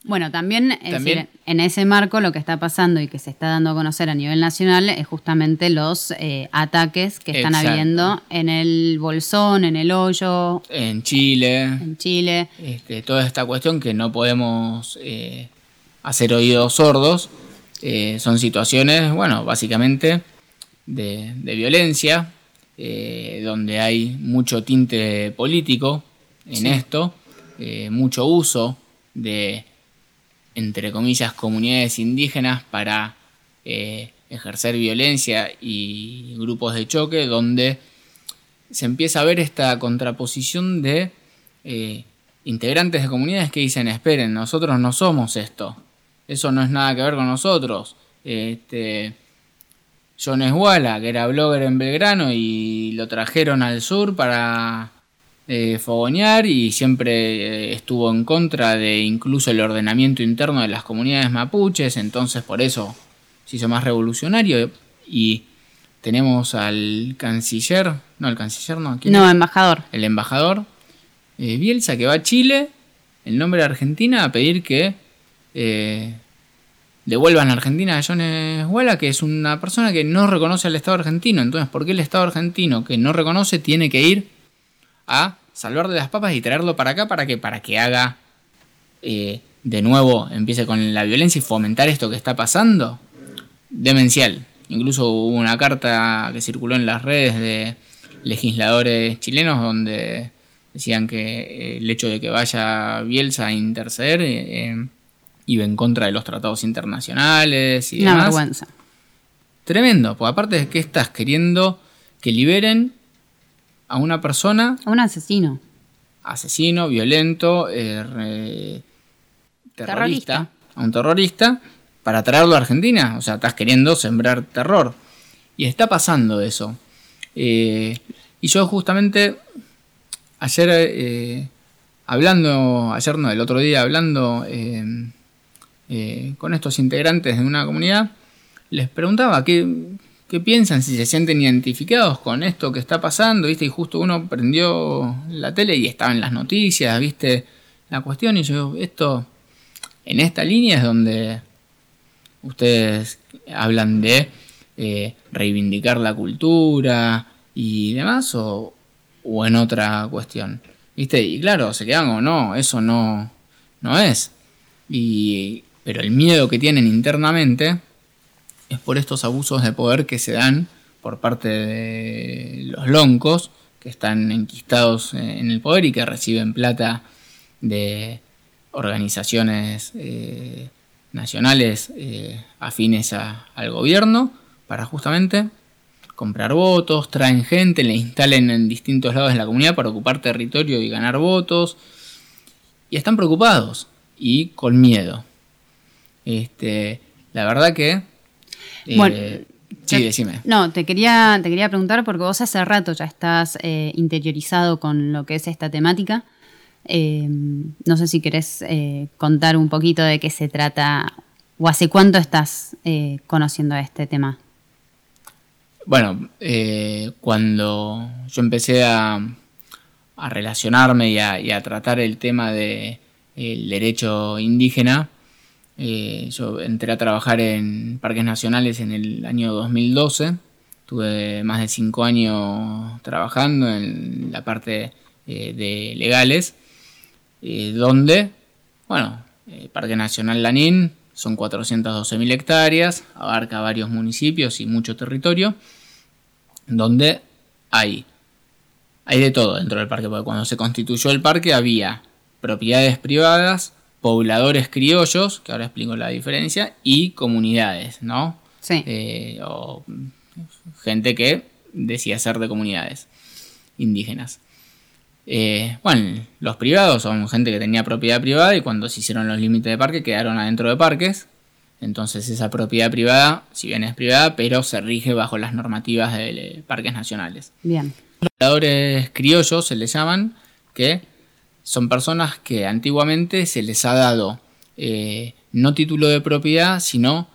Bueno, también, es También- decir, en ese marco lo que está pasando y que se está dando a conocer a nivel nacional es justamente los eh, ataques que están Exacto. habiendo en el Bolsón, en el Hoyo, En Chile, en Chile. este, toda esta cuestión que no podemos eh, hacer oídos sordos, eh, son situaciones, bueno, básicamente de, de violencia, eh, donde hay mucho tinte político en Sí. esto, mucho uso de, entre comillas, comunidades indígenas para eh, ejercer violencia y grupos de choque, donde se empieza a ver esta contraposición de eh, integrantes de comunidades que dicen, esperen, nosotros no somos esto, eso no es nada que ver con nosotros. Este, John Esguala, que era blogger en Belgrano y lo trajeron al sur para eh, fogonear y siempre eh, estuvo en contra de incluso el ordenamiento interno de las comunidades mapuches, entonces por eso se hizo más revolucionario y tenemos al canciller, no, el canciller no, ¿quién No, es? embajador. el embajador eh, Bielsa que va a Chile en nombre de Argentina a pedir que eh, devuelvan a Argentina a John Esguela, que es una persona que no reconoce al Estado argentino. Entonces, ¿por qué el Estado argentino que no reconoce tiene que ir a salvar de las papas y traerlo para acá para que, para que haga eh, de nuevo, empiece con la violencia y fomentar esto que está pasando? Demencial. Incluso hubo una carta que circuló en las redes de legisladores chilenos donde decían que eh, el hecho de que vaya Bielsa a interceder eh, iba en contra de los tratados internacionales y Una demás. vergüenza. Tremendo, porque aparte de que estás queriendo que liberen a una persona, A un asesino. asesino, violento, eh, re- terrorista, Terrorista. a un terrorista, para traerlo a Argentina. O sea, estás queriendo sembrar terror. Y está pasando eso. Eh, y yo justamente ayer eh, hablando, ayer no, el otro día hablando eh, con estos integrantes de una comunidad, les preguntaba qué, qué piensan, si se sienten identificados con esto que está pasando, ¿viste? Y justo uno prendió la tele y estaba en las noticias, ¿viste? La cuestión, y yo, esto, en esta línea es donde ustedes hablan de eh, reivindicar la cultura y demás, o, o en otra cuestión, ¿viste? Y claro, se quedan como, no, eso no, no es. Y, pero el miedo que tienen internamente es por estos abusos de poder que se dan por parte de los loncos que están enquistados en el poder y que reciben plata de organizaciones eh, nacionales eh, afines al gobierno para justamente comprar votos, traen gente, le instalen en distintos lados de la comunidad para ocupar territorio y ganar votos. Y están preocupados y con miedo. Este, la verdad que... eh, Bueno, sí, te- decime. No, te quería, te quería preguntar porque vos hace rato ya estás eh, interiorizado con lo que es esta temática. Eh, no sé si querés eh, contar un poquito de qué se trata o hace cuánto estás conociendo este tema. Bueno, cuando yo empecé a, a relacionarme y a, y a tratar el tema del derecho indígena, eh, yo entré a trabajar en parques nacionales en el año 2012. Tuve más de cinco años trabajando en la parte eh, de legales, eh, donde, bueno, Parque Nacional Lanín son 412.000 hectáreas, abarca varios municipios y mucho territorio, donde hay, hay de todo dentro del parque, porque cuando se constituyó el parque había propiedades privadas, pobladores criollos, que ahora explico la diferencia, y comunidades, ¿no? Sí. Eh, o gente que decía ser de comunidades indígenas. Eh, bueno, los privados son gente que tenía propiedad privada y cuando se hicieron los límites de parque quedaron adentro de parques. Entonces esa propiedad privada, si bien es privada, pero se rige bajo las normativas de parques nacionales. Bien. Los pobladores criollos se les llaman, que son personas que antiguamente se les ha dado eh, no título de propiedad, sino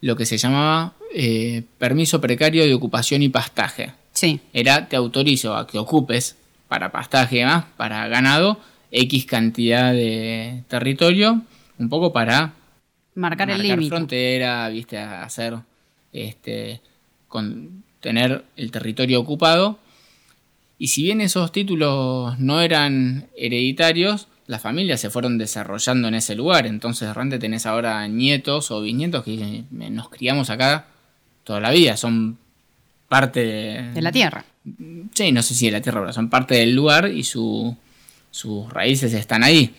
lo que se llamaba eh, permiso precario de ocupación y pastaje. Sí. Era te autorizo a que ocupes para pastaje y demás, para ganado, X cantidad de territorio, un poco para Marcar el marcar límite. frontera, viste, a hacer este con tener el territorio ocupado. Y si bien esos títulos no eran hereditarios, las familias se fueron desarrollando en ese lugar. Entonces de repente tenés ahora nietos o bisnietos que dicen, "Me- nos criamos acá toda la vida, son parte de, De la tierra. Sí, no sé si de la tierra, pero son parte del lugar y su- sus raíces están ahí.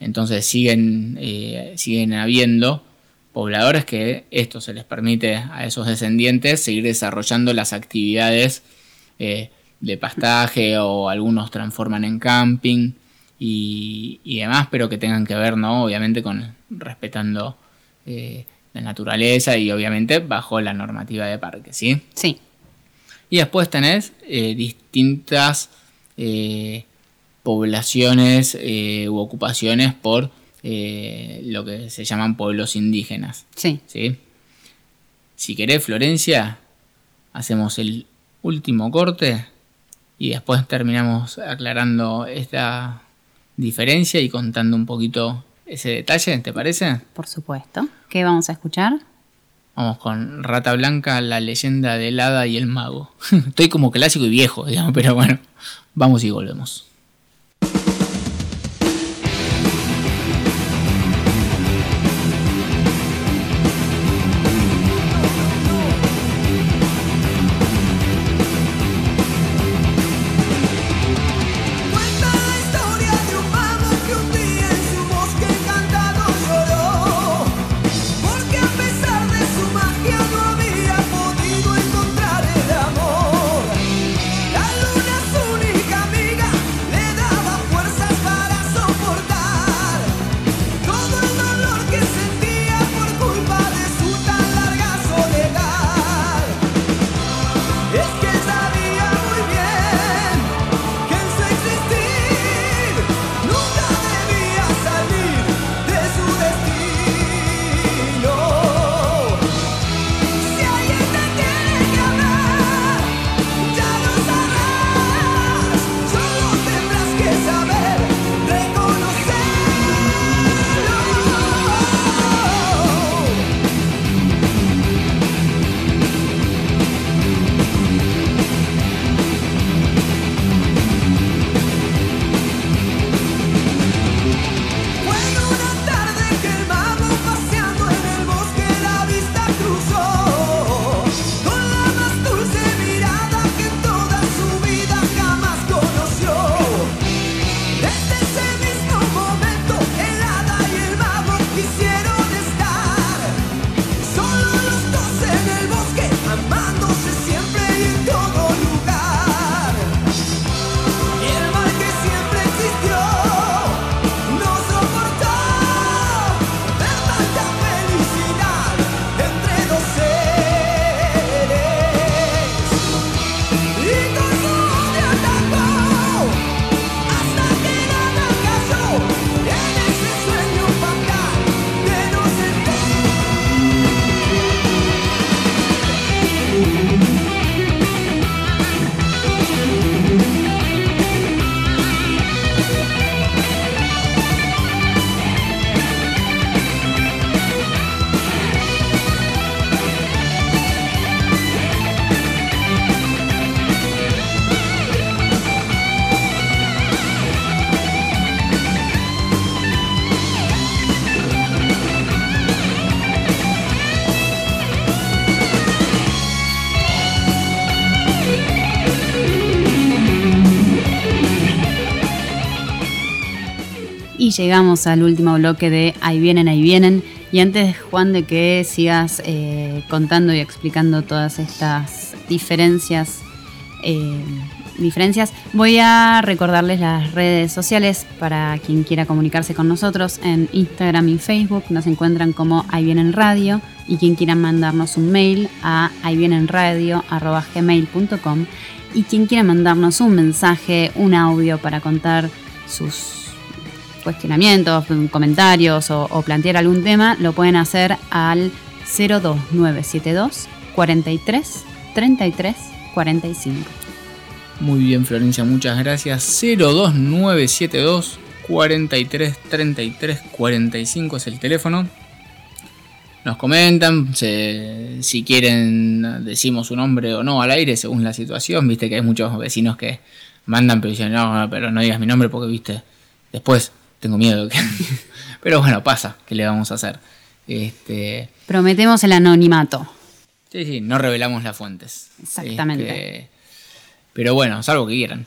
Entonces siguen, eh, siguen habiendo pobladores que esto se les permite a esos descendientes seguir desarrollando las actividades eh, de pastaje o algunos transforman en camping y, y demás, pero que tengan que ver, ¿no? Obviamente con respetando eh, la naturaleza y obviamente bajo la normativa de parque, ¿sí? Sí. Y después tenés eh, distintas eh, poblaciones u ocupaciones por lo que se llaman pueblos indígenas. Sí. ¿sí? si querés, Florencia, hacemos el último corte y después terminamos aclarando esta diferencia y contando un poquito ese detalle, ¿te parece? Por supuesto. ¿Qué vamos a escuchar? Vamos con Rata Blanca, la leyenda del hada y el mago. Estoy como clásico y viejo, digamos, pero bueno, vamos y volvemos. Llegamos al último bloque de Ahí vienen, ahí vienen. Y antes, Juan, de que sigas eh, contando y explicando todas estas diferencias, eh, diferencias, voy a recordarles las redes sociales para quien quiera comunicarse con nosotros. En Instagram y Facebook nos encuentran como Ahí vienen radio. Y quien quiera mandarnos un mail a ahívienenradio.gmail.com y quien quiera mandarnos un mensaje, un audio para contar sus cuestionamientos, comentarios o, o plantear algún tema, lo pueden hacer al 02972 43 33 45. Muy bien, Florencia, muchas gracias. 02972 43 33 45 es el teléfono. Nos comentan se- si quieren decimos su nombre o no al aire según la situación. Viste que hay muchos vecinos que mandan pero dicen no, pero no digas mi nombre porque viste después tengo miedo. que-". pero bueno, pasa, ¿qué le vamos a hacer? Este, Prometemos el anonimato. Sí, sí, no revelamos las fuentes. Exactamente. Este, pero bueno, salvo que quieran.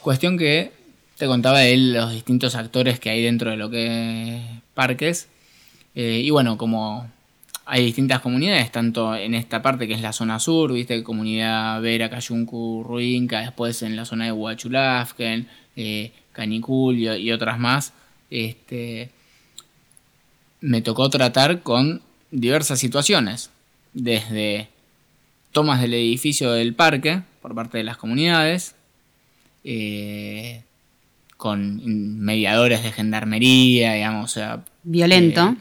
Cuestión que te contaba de los distintos actores que hay dentro de lo que es parques. Eh, y bueno, como hay distintas comunidades, tanto en esta parte que es la zona sur, viste, comunidad Vera, Cayuncu, Ruinca, después en la zona de Huachulafken, eh, Canicul y, y otras más. Este, me tocó tratar con diversas situaciones, desde tomas del edificio del parque por parte de las comunidades, eh, con mediadores de gendarmería, digamos, o sea, Violento.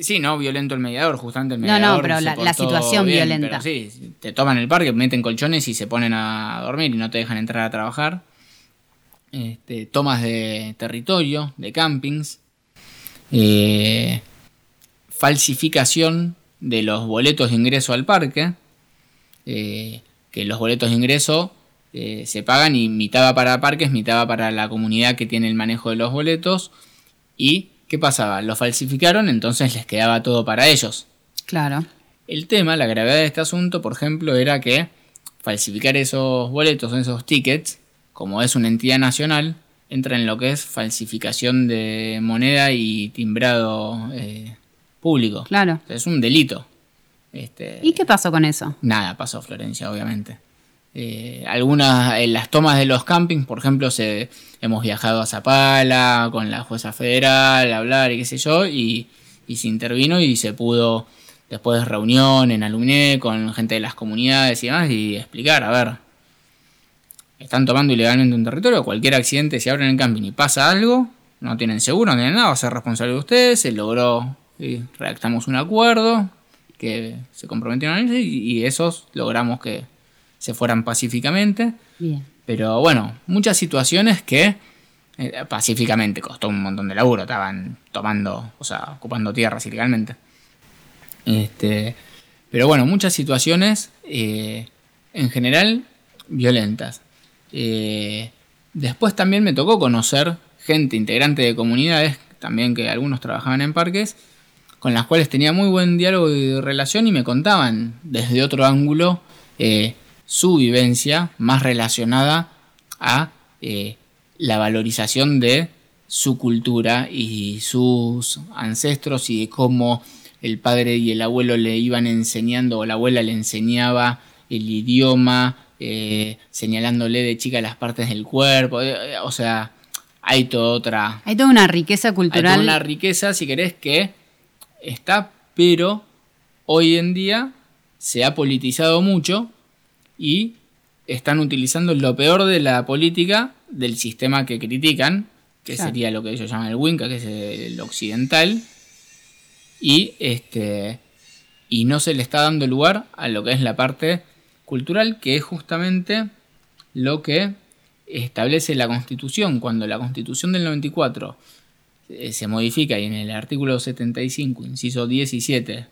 Sí, no violento el mediador, justamente el No, no, mediador. pero la- situación violenta. pero sí, te toman el parque, meten colchones y se ponen a dormir y no te dejan entrar a trabajar. Este, tomas de territorio, de campings. Eh, falsificación de los boletos de ingreso al parque. eh, que los boletos de ingreso eh, se pagan y mitad va para parques, mitad va para la comunidad que tiene el manejo de los boletos. ¿Y qué pasaba? Lo falsificaron, entonces les quedaba todo para ellos. Claro. El tema, la gravedad de este asunto, por ejemplo, era que falsificar esos boletos, esos tickets, como es una entidad nacional, entra en lo que es falsificación de moneda y timbrado eh, público. Claro. Es un delito. Este, ¿Y qué pasó con eso? Nada pasó, Florencia, obviamente. Eh, algunas, en las tomas de los campings, por ejemplo, se, hemos viajado a Zapala con la jueza federal, a hablar y qué sé yo, y, y se intervino y se pudo, después de reunión en Alumné con gente de las comunidades y demás, y explicar, a ver, están tomando ilegalmente un territorio, cualquier accidente, si abren el camping y pasa algo, no tienen seguro, no tienen nada, va a ser responsable de ustedes, se logró, y redactamos un acuerdo que se comprometieron y, y esos logramos que se fueran pacíficamente. Bien. Pero bueno, muchas situaciones que eh, pacíficamente costó un montón de laburo, estaban tomando, o sea, ocupando tierras ilegalmente. Este, pero bueno, muchas situaciones eh, en general violentas. Eh, después también me tocó conocer gente integrante de comunidades, también que algunos trabajaban en parques, con las cuales tenía muy buen diálogo y relación y me contaban desde otro ángulo eh, su vivencia más relacionada a eh, la valorización de su cultura y sus ancestros y de cómo el padre y el abuelo le iban enseñando o la abuela le enseñaba el idioma, eh, señalándole de chica las partes del cuerpo, eh, o sea, hay toda otra Hay toda una riqueza hay cultural. toda una riqueza, si querés, que está, pero hoy en día se ha politizado mucho y están utilizando lo peor de la política del sistema que critican, que Claro. sería lo que ellos llaman el Winca, que es el occidental, y este y no se le está dando lugar a lo que es la parte cultural, que es justamente lo que establece la Constitución. Cuando la Constitución del 94 eh, se modifica y en el artículo 75, inciso 17,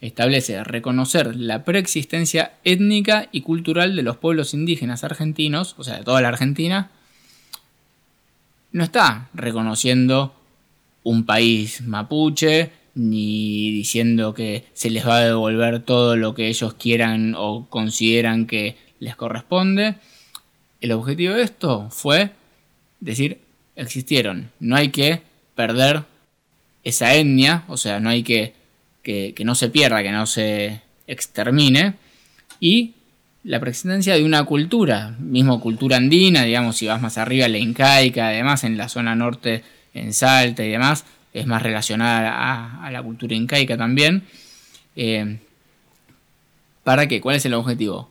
establece reconocer la preexistencia étnica y cultural de los pueblos indígenas argentinos, o sea, de toda la Argentina, no está reconociendo un país mapuche, ni diciendo que se les va a devolver todo lo que ellos quieran o consideran que les corresponde. El objetivo de esto fue decir, existieron, no hay que perder esa etnia, o sea, no hay que, que, no se pierda, que no se extermine, y la presencia de una cultura, mismo cultura andina, digamos, si vas más arriba, la incaica, además en la zona norte, en Salta y demás, es más relacionada a, la cultura incaica también. Eh, ¿Para qué? ¿Cuál es el objetivo?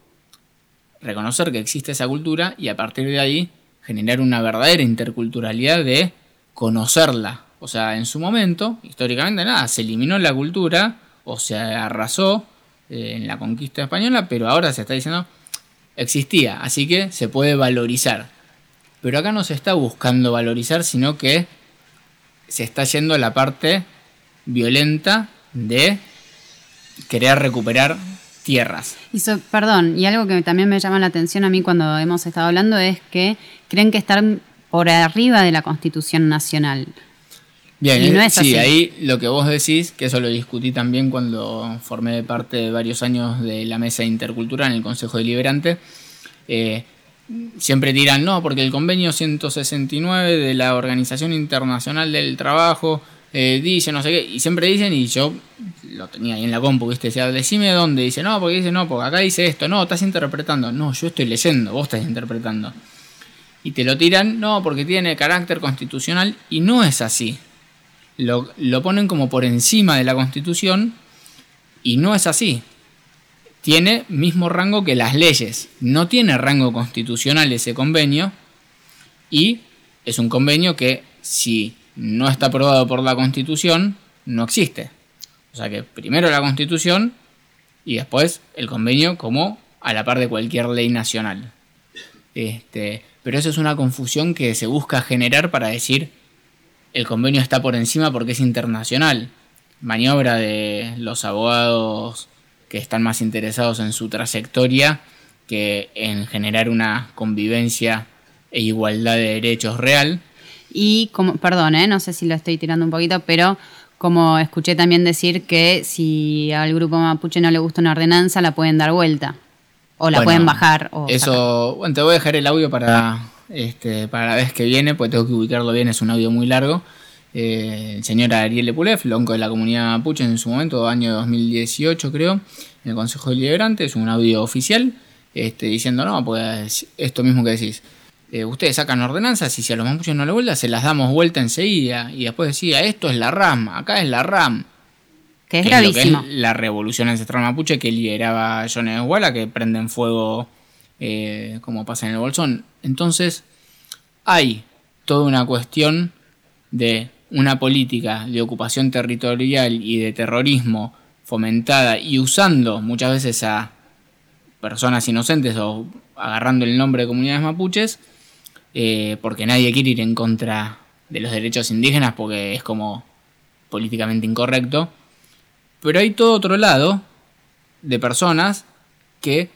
Reconocer que existe esa cultura y a partir de ahí generar una verdadera interculturalidad de conocerla. O sea, en su momento, históricamente nada, se eliminó la cultura o se arrasó eh, en la conquista española, pero ahora se está diciendo existía, así que se puede valorizar. Pero acá no se está buscando valorizar, sino que se está yendo a la parte violenta de querer recuperar tierras. Y so- perdón, y algo que también me llama la atención a mí cuando hemos estado hablando es que creen que están por arriba de la Constitución Nacional. Bien, Y no eh, es sí, así. ahí lo que vos decís, que eso lo discutí también cuando formé parte de varios años de la mesa intercultural en el Consejo Deliberante, eh, siempre dirán, no, porque el convenio 169 de la Organización Internacional del Trabajo eh, dice no sé qué, y siempre dicen, y yo lo tenía ahí en la compu, ¿viste? Decía, decime dónde, dice, no, porque dice, no, porque acá dice esto, no, estás interpretando, no, yo estoy leyendo, vos estás interpretando. Y te lo tiran, no, porque tiene carácter constitucional, y no es así lo, lo ponen como por encima de la constitución y no es así. Tiene mismo rango que las leyes. No tiene rango constitucional ese convenio y es un convenio que si no está aprobado por la constitución no existe. O sea que primero la constitución y después el convenio como a la par de cualquier ley nacional. Este, pero eso es una confusión que se busca generar para decir el convenio está por encima porque es internacional. Maniobra de los abogados que están más interesados en su trayectoria que en generar una convivencia e igualdad de derechos real. Y como, perdón, ¿eh? no sé si lo estoy tirando un poquito, pero como escuché también decir que si al grupo mapuche no le gusta una ordenanza, la pueden dar vuelta. O la Bueno, pueden bajar. O Eso, bueno, te voy a dejar el audio para, este, para la vez que viene, porque tengo que ubicarlo bien, es un audio muy largo. Eh, el señor Ariel Lepulef, lonco de la comunidad mapuche en su momento, año 2018 creo, en el Consejo Deliberante, es un audio oficial, este, diciendo, no, pues esto mismo que decís. Eh, ustedes sacan ordenanzas y si a los mapuches no le vuelta, se las damos vuelta enseguida. Y después decía, esto es la RAM, acá es la RAM. Que es que lo que es la revolución ancestral mapuche que lideraba John Esguala, que prenden fuego eh, como pasa en el Bolsón. Entonces, hay toda una cuestión de una política de ocupación territorial y de terrorismo fomentada y usando muchas veces a personas inocentes o agarrando el nombre de comunidades mapuches, eh, porque nadie quiere ir en contra de los derechos indígenas porque es como políticamente incorrecto. Pero hay todo otro lado de personas que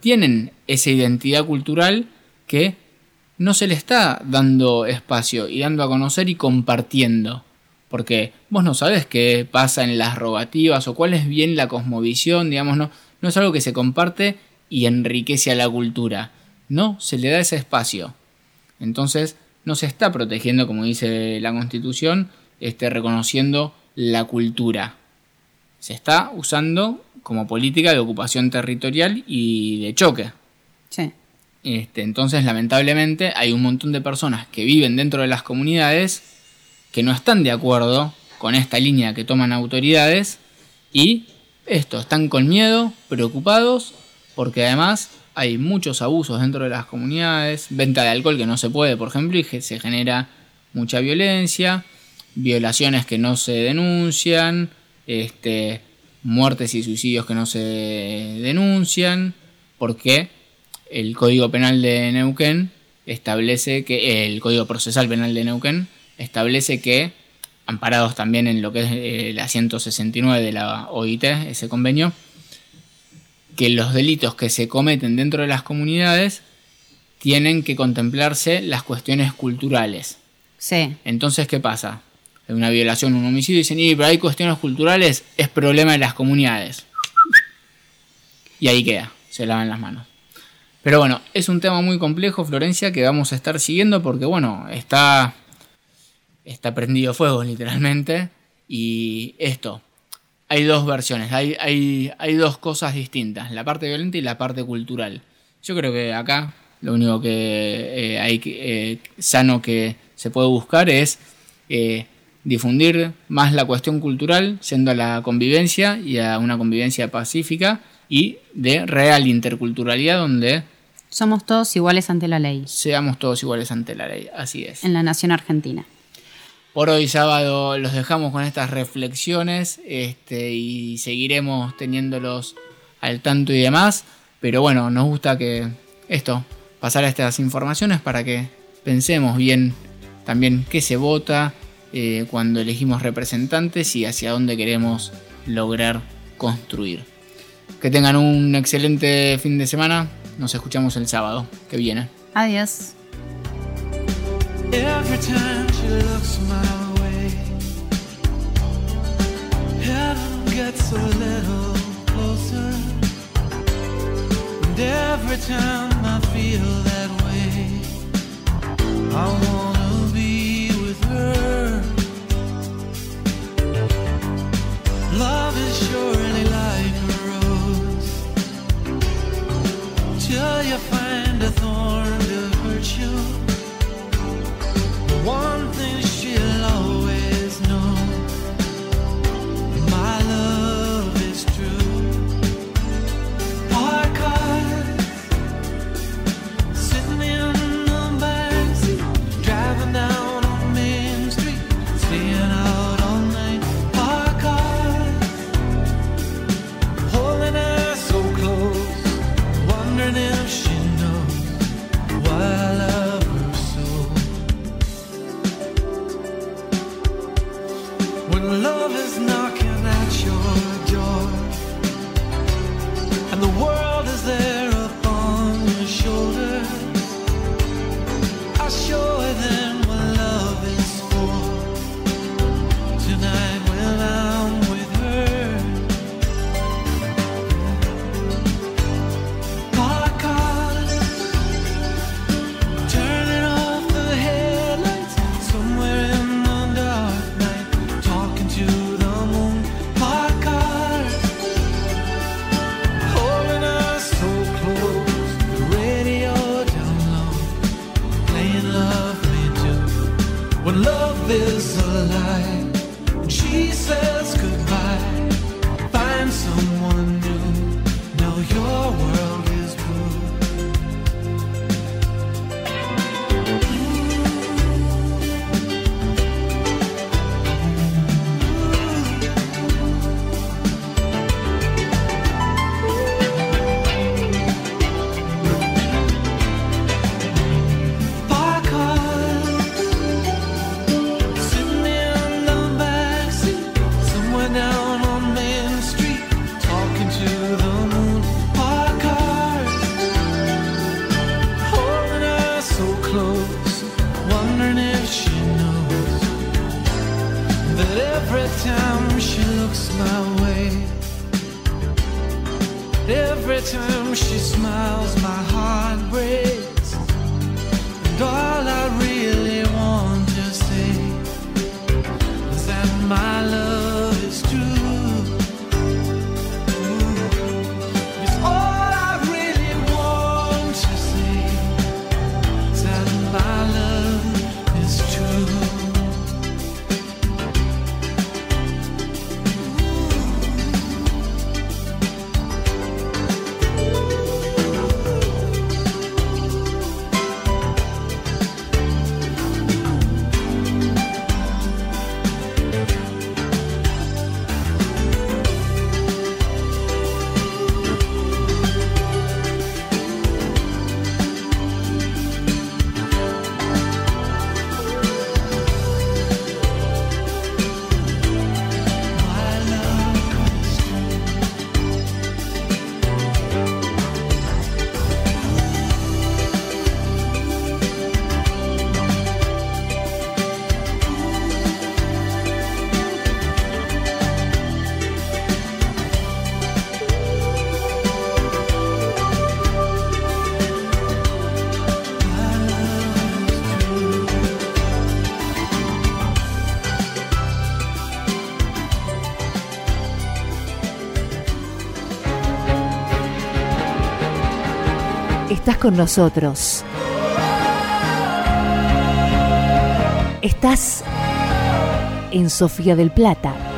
tienen esa identidad cultural que no se le está dando espacio y dando a conocer y compartiendo. Porque vos no sabes qué pasa en las rogativas o cuál es bien la cosmovisión, digamos, no, no es algo que se comparte y enriquece a la cultura. No, se le da ese espacio. Entonces, no se está protegiendo, como dice la Constitución, este, reconociendo la cultura. Se está usando como política de ocupación territorial y de choque. Este, entonces, lamentablemente, hay un montón de personas que viven dentro de las comunidades que no están de acuerdo con esta línea que toman autoridades y esto, están con miedo, preocupados, porque además hay muchos abusos dentro de las comunidades, venta de alcohol que no se puede, por ejemplo, y que se genera mucha violencia, violaciones que no se denuncian, este, muertes y suicidios que no se denuncian, porque el Código Penal de Neuquén establece que el Código Procesal Penal de Neuquén establece que amparados también en lo que es eh, la 169 de la OIT, ese convenio, que los delitos que se cometen dentro de las comunidades tienen que contemplarse las cuestiones culturales. Sí. Entonces, ¿qué pasa? Hay una violación, un homicidio, y dicen, y pero hay cuestiones culturales, es problema de las comunidades. Y ahí queda, se lavan las manos. Pero bueno, es un tema muy complejo, Florencia, que vamos a estar siguiendo porque, bueno, está, está prendido fuego, literalmente. Y esto, hay dos versiones, hay, hay, hay dos cosas distintas, la parte violenta y la parte cultural. Yo creo que acá lo único que eh, hay eh, sano que se puede buscar es eh, difundir más la cuestión cultural, yendo a la convivencia y a una convivencia pacífica y de real interculturalidad donde Somos todos iguales ante la ley seamos todos iguales ante la ley. Así es. en la nación argentina. Por hoy sábado los dejamos con estas reflexiones este, y seguiremos teniéndolos al tanto y demás. Pero bueno, nos gusta que esto, pasar estas informaciones para que pensemos bien también qué se vota eh, cuando elegimos representantes y hacia dónde queremos lograr construir. Que tengan un excelente fin de semana. Nos escuchamos el sábado que viene. Adiós. Every time she looks my way, heaven gets a little closer. And every time I feel that way, I wanna be with her. Love is surely like till you find a thorn to hurt you. One con nosotros. Estás en Sofía del Plata.